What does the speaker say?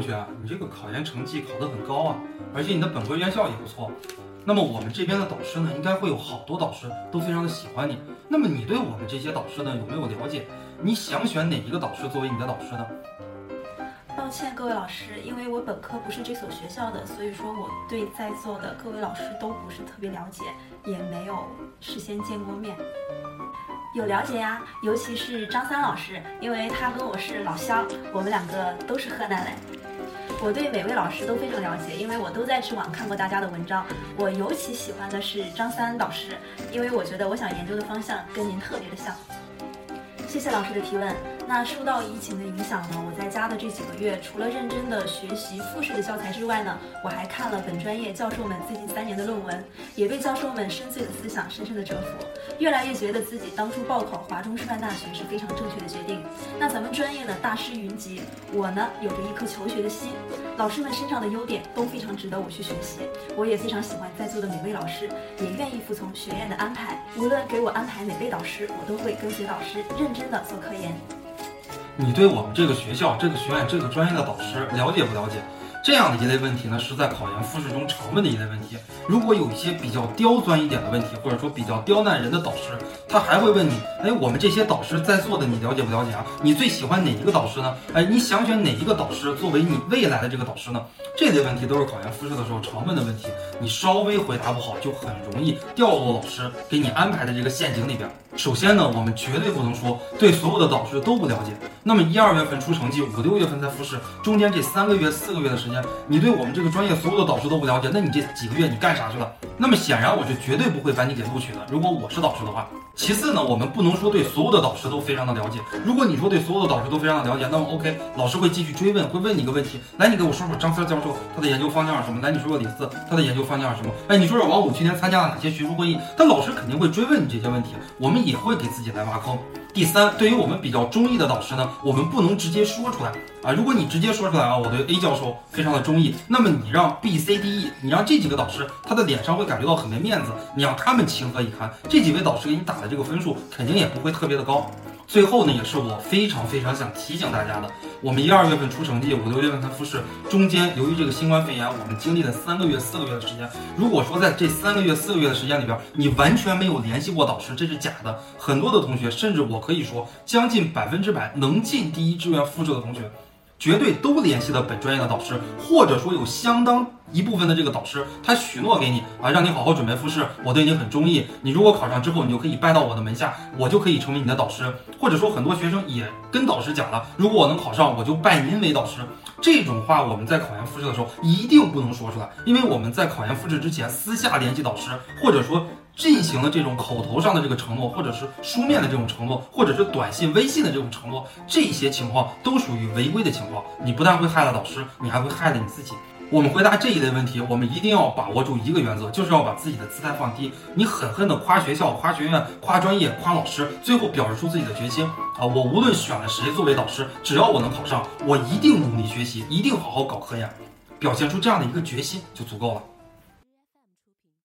同学，你这个考研成绩考得很高啊，而且你的本科院校也不错。那么我们这边的导师呢，应该会有好多导师都非常的喜欢你。那么你对我们这些导师呢，有没有了解？你想选哪一个导师作为你的导师呢？抱歉，各位老师，因为我本科不是这所学校的，所以说我对在座的各位老师都不是特别了解，也没有事先见过面。有了解呀，尤其是张三老师，因为他跟我是老乡，我们两个都是河南人。我对每位老师都非常了解，因为我都在知网看过大家的文章。我尤其喜欢的是张三老师，因为我觉得我想研究的方向跟您特别的像。谢谢老师的提问。那受到疫情的影响呢，我在家的这几个月，除了认真的学习复试的教材之外呢，我还看了本专业教授们最近三年的论文，也被教授们深邃的思想深深的折服，越来越觉得自己当初报考华中师范大学是非常正确的决定。那咱们专业呢，大师云集，我呢有着一颗求学的心，老师们身上的优点都非常值得我去学习。我也非常喜欢在座的每位老师，也愿意服从学院的安排，无论给我安排哪位导师，我都会跟随导师认真的做科研。你对我们这个学校、这个学院、这个专业的导师了解不了解？这样的一类问题呢，是在考研复试中常问的一类问题。如果有一些比较刁钻一点的问题，或者说比较刁难人的导师，他还会问你：哎，我们这些导师在座的你了解不了解啊？你最喜欢哪一个导师呢？哎，你想选哪一个导师作为你未来的这个导师呢？这类问题都是考研复试的时候常问的问题。你稍微回答不好，就很容易掉落老师给你安排的这个陷阱里边。首先呢，我们绝对不能说对所有的导师都不了解。那么一二月份出成绩，五六月份才复试，中间这三个月、四个月的时间，你对我们这个专业所有的导师都不了解，那你这几个月你干啥去了？那么显然我是绝对不会把你给录取的。如果我是导师的话，其次呢，我们不能说对所有的导师都非常的了解。如果你说对所有的导师都非常的了解，那么 OK，老师会继续追问，会问你一个问题，来，你给我说说张三教授他的研究方向是什么？来，你说说李四他的研究方向是什么？哎，你说说王五去年参加了哪些学术会议？他老师肯定会追问你这些问题，我们也会给自己来挖坑。第三，对于我们比较中意的导师呢，我们不能直接说出来啊。如果你直接说出来啊，我对 A 教授非常的中意，那么你让 B、C、D、E，你让这几个导师，他的脸上会感觉到很没面子，你让他们情何以堪？这几位导师给你打的这个分数，肯定也不会特别的高。最后呢，也是我非常非常想提醒大家的，我们一二月份出成绩，五六月份才复试，中间由于这个新冠肺炎，我们经历了三个月、四个月的时间。如果说在这三个月、四个月的时间里边，你完全没有联系过导师，这是假的。很多的同学，甚至我可以说，将近百分之百能进第一志愿复试的同学。绝对都联系了本专业的导师，或者说有相当一部分的这个导师，他许诺给你啊，让你好好准备复试，我对你很中意。你如果考上之后，你就可以拜到我的门下，我就可以成为你的导师。或者说很多学生也跟导师讲了，如果我能考上，我就拜您为导师。这种话我们在考研复试的时候一定不能说出来，因为我们在考研复试之前私下联系导师，或者说。进行了这种口头上的这个承诺，或者是书面的这种承诺，或者是短信、微信的这种承诺，这些情况都属于违规的情况。你不但会害了老师，你还会害了你自己。我们回答这一类问题，我们一定要把握住一个原则，就是要把自己的姿态放低。你狠狠地夸学校、夸学院、夸专业、夸老师，最后表示出自己的决心啊！我无论选了谁作为导师，只要我能考上，我一定努力学习，一定好好搞科研，表现出这样的一个决心就足够了。